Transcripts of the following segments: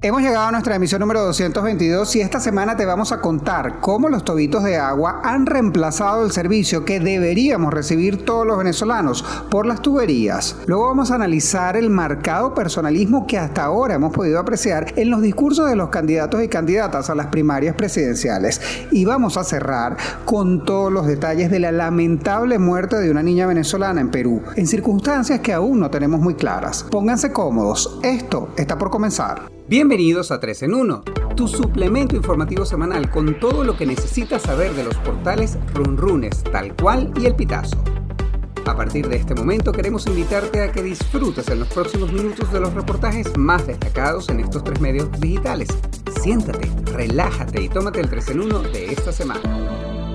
Hemos llegado a nuestra emisión número 222 y esta semana te vamos a contar cómo los tobitos de agua han reemplazado el servicio que deberíamos recibir todos los venezolanos por las tuberías. Luego vamos a analizar el marcado personalismo que hasta ahora hemos podido apreciar en los discursos de los candidatos y candidatas a las primarias presidenciales. Y vamos a cerrar con todos los detalles de la lamentable muerte de una niña venezolana en Perú, en circunstancias que aún no tenemos muy claras. Pónganse cómodos, esto está por comenzar. Bienvenidos a 3 en 1, tu suplemento informativo semanal con todo lo que necesitas saber de los portales Runrunes, tal cual y el pitazo. A partir de este momento queremos invitarte a que disfrutes en los próximos minutos de los reportajes más destacados en estos tres medios digitales. Siéntate, relájate y tómate el 3 en 1 de esta semana.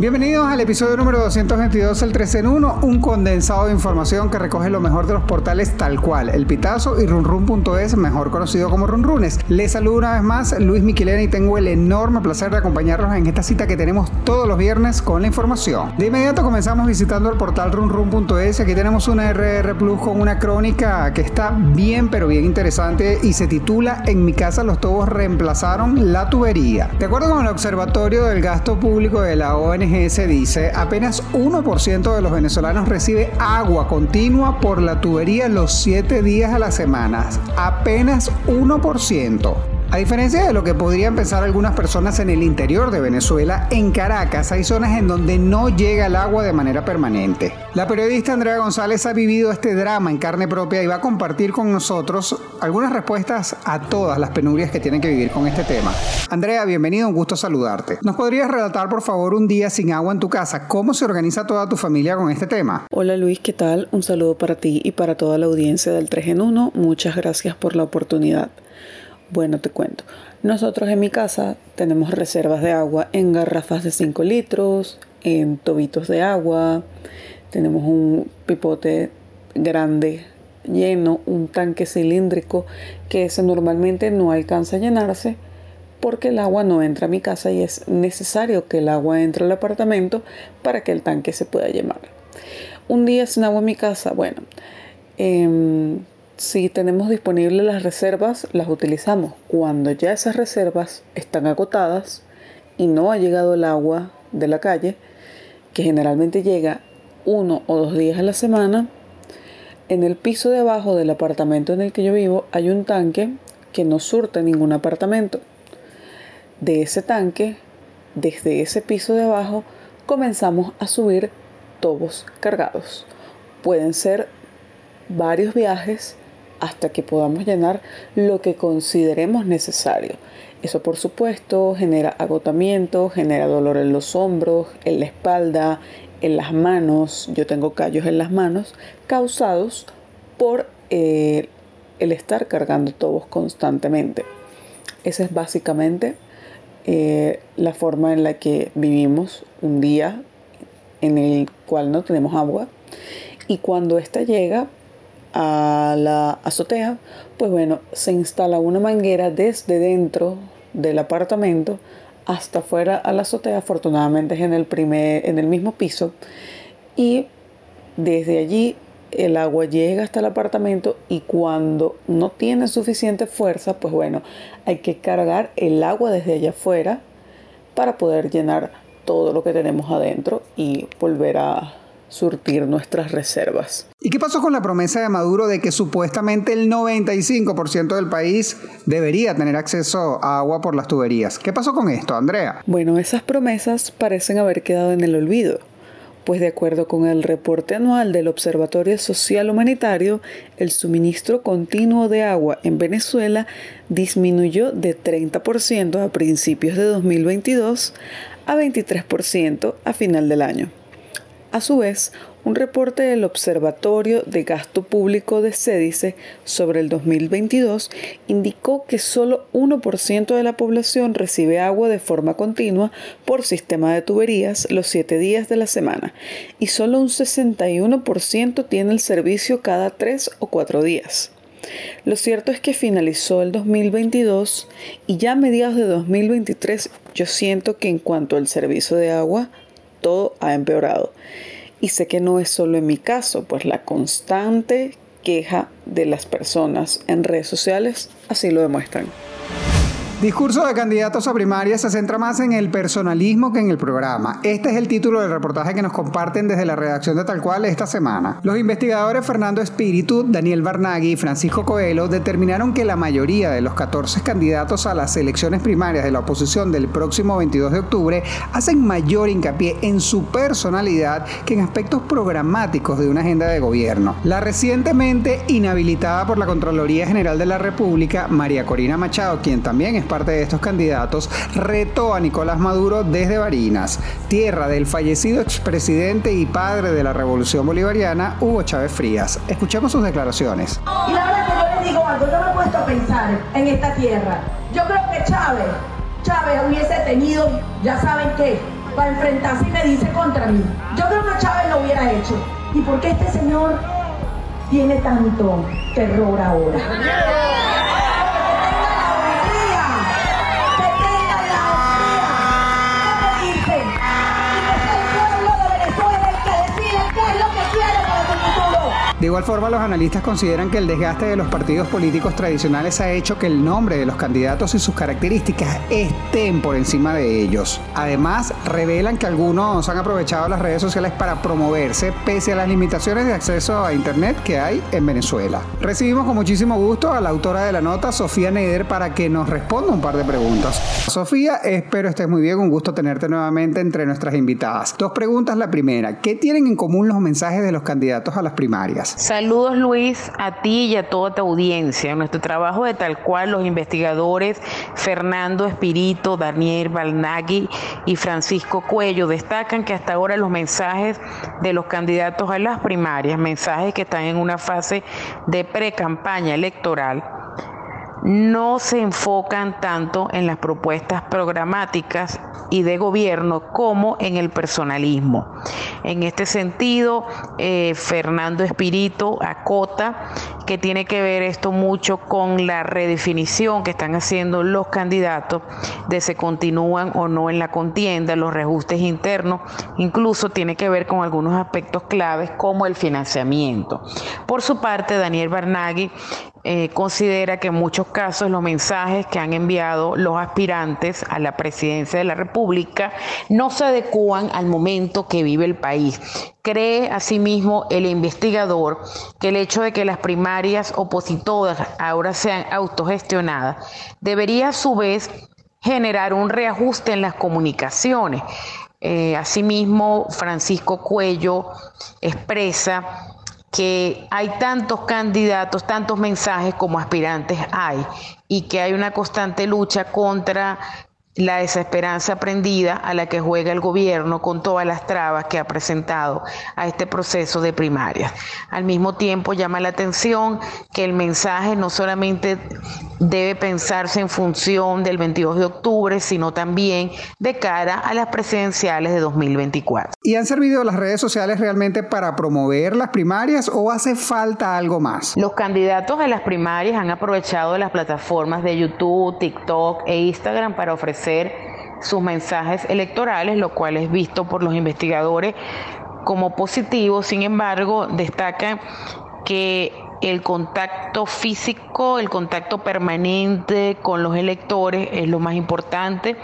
Bienvenidos al episodio número 222 el 3 en 1, un condensado de información que recoge lo mejor de los portales tal cual, el Pitazo y runrun.es, mejor conocido como Runrunes. Les saludo una vez más Luis Miquilena y tengo el enorme placer de acompañarlos en esta cita que tenemos todos los viernes con la información. De inmediato comenzamos visitando el portal runrun.es, aquí tenemos una RR Plus con una crónica que está bien pero bien interesante y se titula En mi casa los tobos reemplazaron la tubería. De acuerdo con el Observatorio del Gasto Público de la ONG dice, apenas 1% de los venezolanos recibe agua continua por la tubería los 7 días a la semana. Apenas 1%. A diferencia de lo que podrían pensar algunas personas en el interior de Venezuela, en Caracas hay zonas en donde no llega el agua de manera permanente. La periodista Andrea González ha vivido este drama en carne propia y va a compartir con nosotros algunas respuestas a todas las penurias que tienen que vivir con este tema. Andrea, bienvenido, un gusto saludarte. ¿Nos podrías relatar por favor un día sin agua en tu casa? ¿Cómo se organiza toda tu familia con este tema? Hola Luis, ¿qué tal? Un saludo para ti y para toda la audiencia del 3 en 1. Muchas gracias por la oportunidad. Bueno, te cuento. Nosotros en mi casa tenemos reservas de agua en garrafas de 5 litros, en tobitos de agua, tenemos un pipote grande lleno, un tanque cilíndrico que normalmente no alcanza a llenarse porque el agua no entra a mi casa y es necesario que el agua entre al apartamento para que el tanque se pueda llenar. Un día sin agua en mi casa, bueno, eh, si tenemos disponibles las reservas, las utilizamos. Cuando ya esas reservas están agotadas y no ha llegado el agua de la calle, que generalmente llega uno o dos días a la semana, en el piso de abajo del apartamento en el que yo vivo hay un tanque que no surte ningún apartamento. De ese tanque, desde ese piso de abajo, comenzamos a subir tobos cargados. Pueden ser varios viajes hasta que podamos llenar lo que consideremos necesario. Eso por supuesto genera agotamiento, genera dolor en los hombros, en la espalda, en las manos. Yo tengo callos en las manos causados por eh, el estar cargando tobos constantemente. Esa es básicamente eh, la forma en la que vivimos un día en el cual no tenemos agua. Y cuando ésta llega, a la azotea, pues bueno, se instala una manguera desde dentro del apartamento hasta fuera a la azotea, afortunadamente es en el, primer, en el mismo piso, y desde allí el agua llega hasta el apartamento y cuando no tiene suficiente fuerza, pues bueno, hay que cargar el agua desde allá afuera para poder llenar todo lo que tenemos adentro y volver a surtir nuestras reservas. ¿Y qué pasó con la promesa de Maduro de que supuestamente el 95% del país debería tener acceso a agua por las tuberías? ¿Qué pasó con esto, Andrea? Bueno, esas promesas parecen haber quedado en el olvido pues de acuerdo con el reporte anual del Observatorio Social Humanitario, el suministro continuo de agua en Venezuela disminuyó de 30% a principios de 2022 a 23% a final del año. A su vez, un reporte del Observatorio de Gasto Público de Cédice sobre el 2022 indicó que solo 1% de la población recibe agua de forma continua por sistema de tuberías los 7 días de la semana y solo un 61% tiene el servicio cada 3 o 4 días. Lo cierto es que finalizó el 2022 y ya a mediados de 2023 yo siento que en cuanto al servicio de agua, todo ha empeorado. Y sé que no es solo en mi caso, pues la constante queja de las personas en redes sociales así lo demuestran. Discurso de candidatos a primarias se centra más en el personalismo que en el programa. Este es el título del reportaje que nos comparten desde la redacción de Tal Cual esta semana. Los investigadores Fernando Espíritu, Daniel Barnaghi y Francisco Coelho determinaron que la mayoría de los 14 candidatos a las elecciones primarias de la oposición del próximo 22 de octubre hacen mayor hincapié en su personalidad que en aspectos programáticos de una agenda de gobierno. La recientemente inhabilitada por la Contraloría General de la República, María Corina Machado, quien también es parte de estos candidatos, retó a Nicolás Maduro desde Barinas, tierra del fallecido expresidente y padre de la Revolución Bolivariana, Hugo Chávez Frías. Escuchemos sus declaraciones. Y la verdad que yo les digo algo, yo me he puesto a pensar en esta tierra. Yo creo que Chávez, Chávez hubiese tenido, ya saben qué, para enfrentarse y me dice contra mí. Yo creo que Chávez lo hubiera hecho. ¿Y por qué este señor tiene tanto terror ahora? De igual forma, los analistas consideran que el desgaste de los partidos políticos tradicionales ha hecho que el nombre de los candidatos y sus características estén por encima de ellos. Además, revelan que algunos han aprovechado las redes sociales para promoverse pese a las limitaciones de acceso a Internet que hay en Venezuela. Recibimos con muchísimo gusto a la autora de la nota, Sofía Neder, para que nos responda un par de preguntas. Sofía, espero estés muy bien, un gusto tenerte nuevamente entre nuestras invitadas. Dos preguntas. La primera, ¿qué tienen en común los mensajes de los candidatos a las primarias? Saludos Luis a ti y a toda tu audiencia. En nuestro trabajo de tal cual los investigadores Fernando Espirito, Daniel Balnagui y Francisco Cuello destacan que hasta ahora los mensajes de los candidatos a las primarias, mensajes que están en una fase de pre-campaña electoral, no se enfocan tanto en las propuestas programáticas y de gobierno como en el personalismo. En este sentido, eh, Fernando Espirito acota que tiene que ver esto mucho con la redefinición que están haciendo los candidatos de si continúan o no en la contienda, los reajustes internos, incluso tiene que ver con algunos aspectos claves como el financiamiento. Por su parte, Daniel Barnaghi eh, considera que en muchos casos los mensajes que han enviado los aspirantes a la presidencia de la República no se adecúan al momento que vive el país. Cree asimismo el investigador que el hecho de que las primarias opositoras ahora sean autogestionadas debería a su vez generar un reajuste en las comunicaciones. Eh, asimismo, Francisco Cuello expresa que hay tantos candidatos, tantos mensajes como aspirantes hay y que hay una constante lucha contra la desesperanza aprendida a la que juega el gobierno con todas las trabas que ha presentado a este proceso de primarias. Al mismo tiempo llama la atención que el mensaje no solamente debe pensarse en función del 22 de octubre, sino también de cara a las presidenciales de 2024. ¿Y han servido las redes sociales realmente para promover las primarias o hace falta algo más? Los candidatos a las primarias han aprovechado las plataformas de YouTube, TikTok e Instagram para ofrecer sus mensajes electorales, lo cual es visto por los investigadores como positivo. Sin embargo, destaca que el contacto físico, el contacto permanente con los electores es lo más importante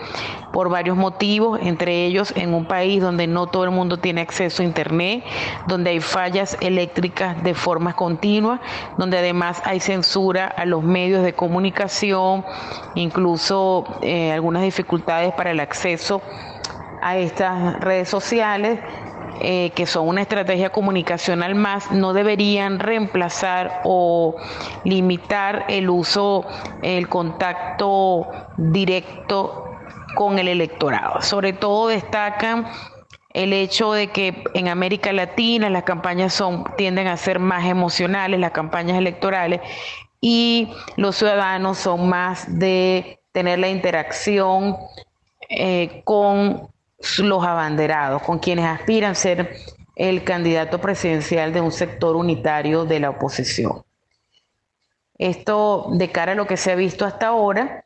por varios motivos, entre ellos en un país donde no todo el mundo tiene acceso a Internet, donde hay fallas eléctricas de forma continua, donde además hay censura a los medios de comunicación, incluso eh, algunas dificultades para el acceso a estas redes sociales eh, que son una estrategia comunicacional más, no deberían reemplazar o limitar el uso, el contacto directo con el electorado. Sobre todo destacan el hecho de que en América Latina las campañas son, tienden a ser más emocionales, las campañas electorales, y los ciudadanos son más de tener la interacción eh, con los abanderados, con quienes aspiran a ser el candidato presidencial de un sector unitario de la oposición. Esto de cara a lo que se ha visto hasta ahora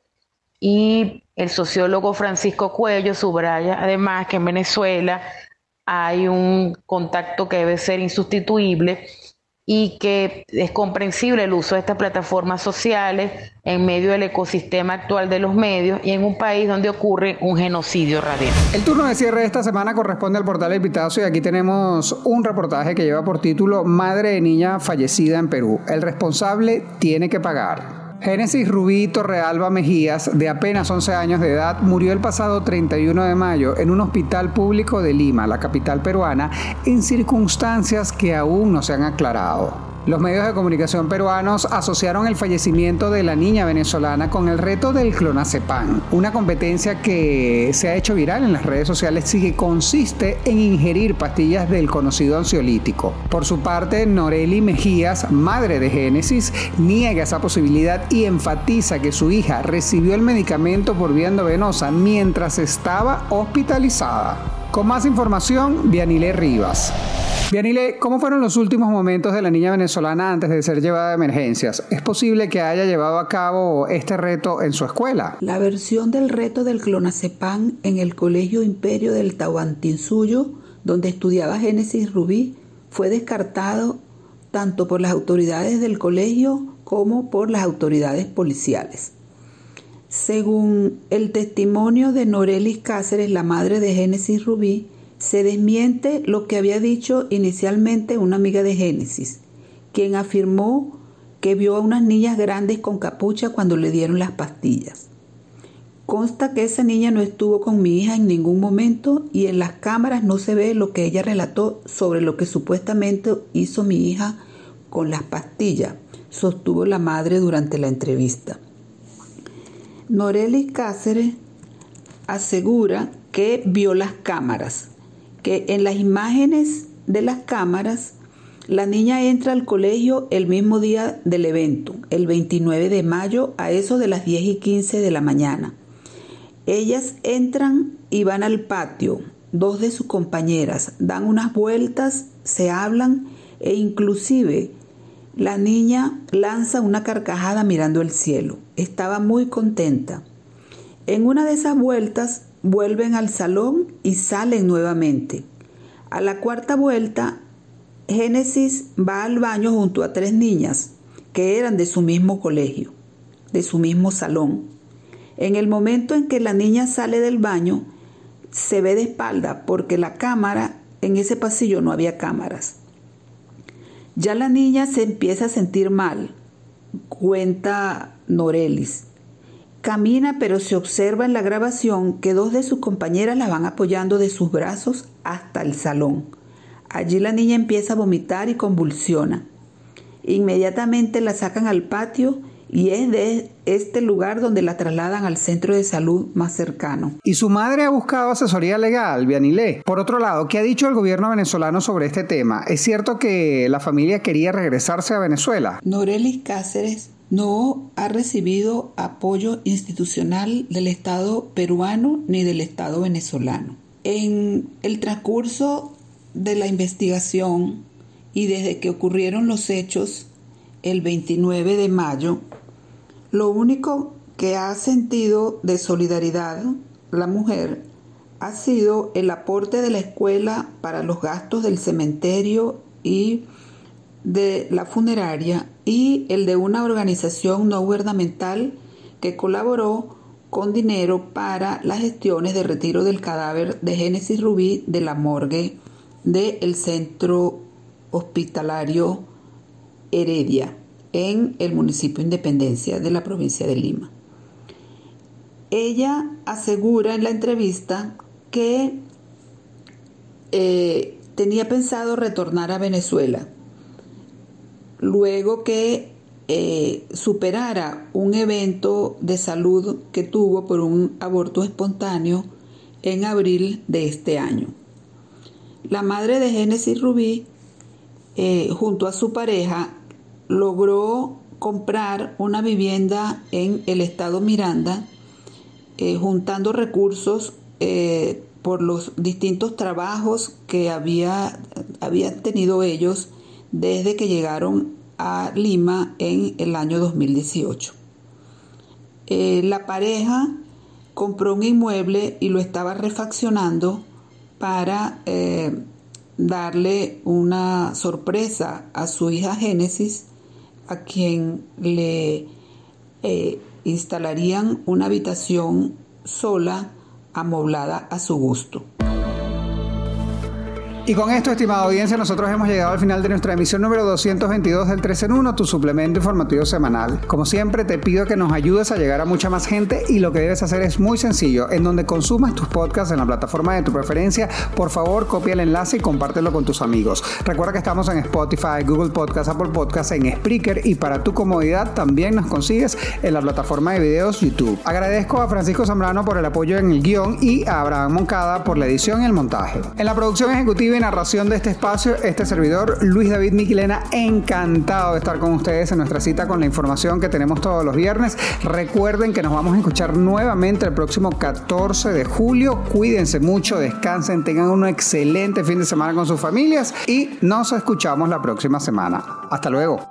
y el sociólogo Francisco Cuello subraya además que en Venezuela hay un contacto que debe ser insustituible y que es comprensible el uso de estas plataformas sociales en medio del ecosistema actual de los medios y en un país donde ocurre un genocidio radial. El turno de cierre de esta semana corresponde al portal El Pitazo y aquí tenemos un reportaje que lleva por título Madre de niña fallecida en Perú. El responsable tiene que pagar. Génesis Rubí Torrealba Mejías, de apenas 11 años de edad, murió el pasado 31 de mayo en un hospital público de Lima, la capital peruana, en circunstancias que aún no se han aclarado. Los medios de comunicación peruanos asociaron el fallecimiento de la niña venezolana con el reto del clonazepam, una competencia que se ha hecho viral en las redes sociales y que consiste en ingerir pastillas del conocido ansiolítico. Por su parte, Noreli Mejías, madre de Génesis, niega esa posibilidad y enfatiza que su hija recibió el medicamento por vía endovenosa mientras estaba hospitalizada. Con más información, Vianile Rivas. ¿Cómo fueron los últimos momentos de la niña venezolana antes de ser llevada a emergencias? ¿Es posible que haya llevado a cabo este reto en su escuela? La versión del reto del clonazepam en el Colegio Imperio del Tahuantinsuyo, donde estudiaba Génesis Rubí, fue descartado tanto por las autoridades del colegio como por las autoridades policiales. Según el testimonio de Norelis Cáceres, la madre de Génesis Rubí, se desmiente lo que había dicho inicialmente una amiga de Génesis, quien afirmó que vio a unas niñas grandes con capucha cuando le dieron las pastillas. Consta que esa niña no estuvo con mi hija en ningún momento y en las cámaras no se ve lo que ella relató sobre lo que supuestamente hizo mi hija con las pastillas, sostuvo la madre durante la entrevista. Norelis Cáceres asegura que vio las cámaras, que en las imágenes de las cámaras, la niña entra al colegio el mismo día del evento, el 29 de mayo, a eso de las 10 y 15 de la mañana. Ellas entran y van al patio, dos de sus compañeras, dan unas vueltas, se hablan e inclusive la niña lanza una carcajada mirando el cielo. Estaba muy contenta. En una de esas vueltas vuelven al salón y salen nuevamente. A la cuarta vuelta, Génesis va al baño junto a tres niñas que eran de su mismo colegio, de su mismo salón. En el momento en que la niña sale del baño, se ve de espalda porque la cámara, en ese pasillo no había cámaras. Ya la niña se empieza a sentir mal, cuenta Norelis. Camina, pero se observa en la grabación que dos de sus compañeras la van apoyando de sus brazos hasta el salón. Allí la niña empieza a vomitar y convulsiona. Inmediatamente la sacan al patio y es de este lugar donde la trasladan al centro de salud más cercano. Y su madre ha buscado asesoría legal, Vianilé. Por otro lado, ¿qué ha dicho el gobierno venezolano sobre este tema? ¿Es cierto que la familia quería regresarse a Venezuela? Norelis Cáceres no ha recibido apoyo institucional del Estado peruano ni del Estado venezolano. En el transcurso de la investigación y desde que ocurrieron los hechos el 29 de mayo, lo único que ha sentido de solidaridad la mujer ha sido el aporte de la escuela para los gastos del cementerio y de la funeraria y el de una organización no gubernamental que colaboró con dinero para las gestiones de retiro del cadáver de Génesis Rubí de la morgue del centro hospitalario Heredia en el municipio Independencia de la provincia de Lima. Ella asegura en la entrevista que eh, tenía pensado retornar a Venezuela luego que eh, superara un evento de salud que tuvo por un aborto espontáneo en abril de este año. La madre de Génesis Rubí, eh, junto a su pareja, logró comprar una vivienda en el estado Miranda, eh, juntando recursos por los distintos trabajos que había, habían tenido ellos desde que llegaron a Lima en el año 2018. Eh, la pareja compró un inmueble y lo estaba refaccionando para darle una sorpresa a su hija Génesis a quien le eh, instalarían una habitación sola amoblada a su gusto. Y con esto, estimada audiencia, nosotros hemos llegado al final de nuestra emisión número 222 del 3 en 1, tu suplemento informativo semanal. Como siempre, te pido que nos ayudes a llegar a mucha más gente y lo que debes hacer es muy sencillo. En donde consumas tus podcasts en la plataforma de tu preferencia, por favor, copia el enlace y compártelo con tus amigos. Recuerda que estamos en Spotify, Google Podcasts, Apple Podcasts, en Spreaker y para tu comodidad también nos consigues en la plataforma de videos YouTube. Agradezco a Francisco Zambrano por el apoyo en el guion y a Abraham Moncada por la edición y el montaje. En la producción ejecutiva narración de este espacio, este servidor, Luis David Miquilena, encantado de estar con ustedes en nuestra cita con la información que tenemos todos los viernes. Recuerden que nos vamos a escuchar nuevamente el próximo 14 de julio. Cuídense mucho, descansen, tengan un excelente fin de semana con sus familias y nos escuchamos la próxima semana. Hasta luego.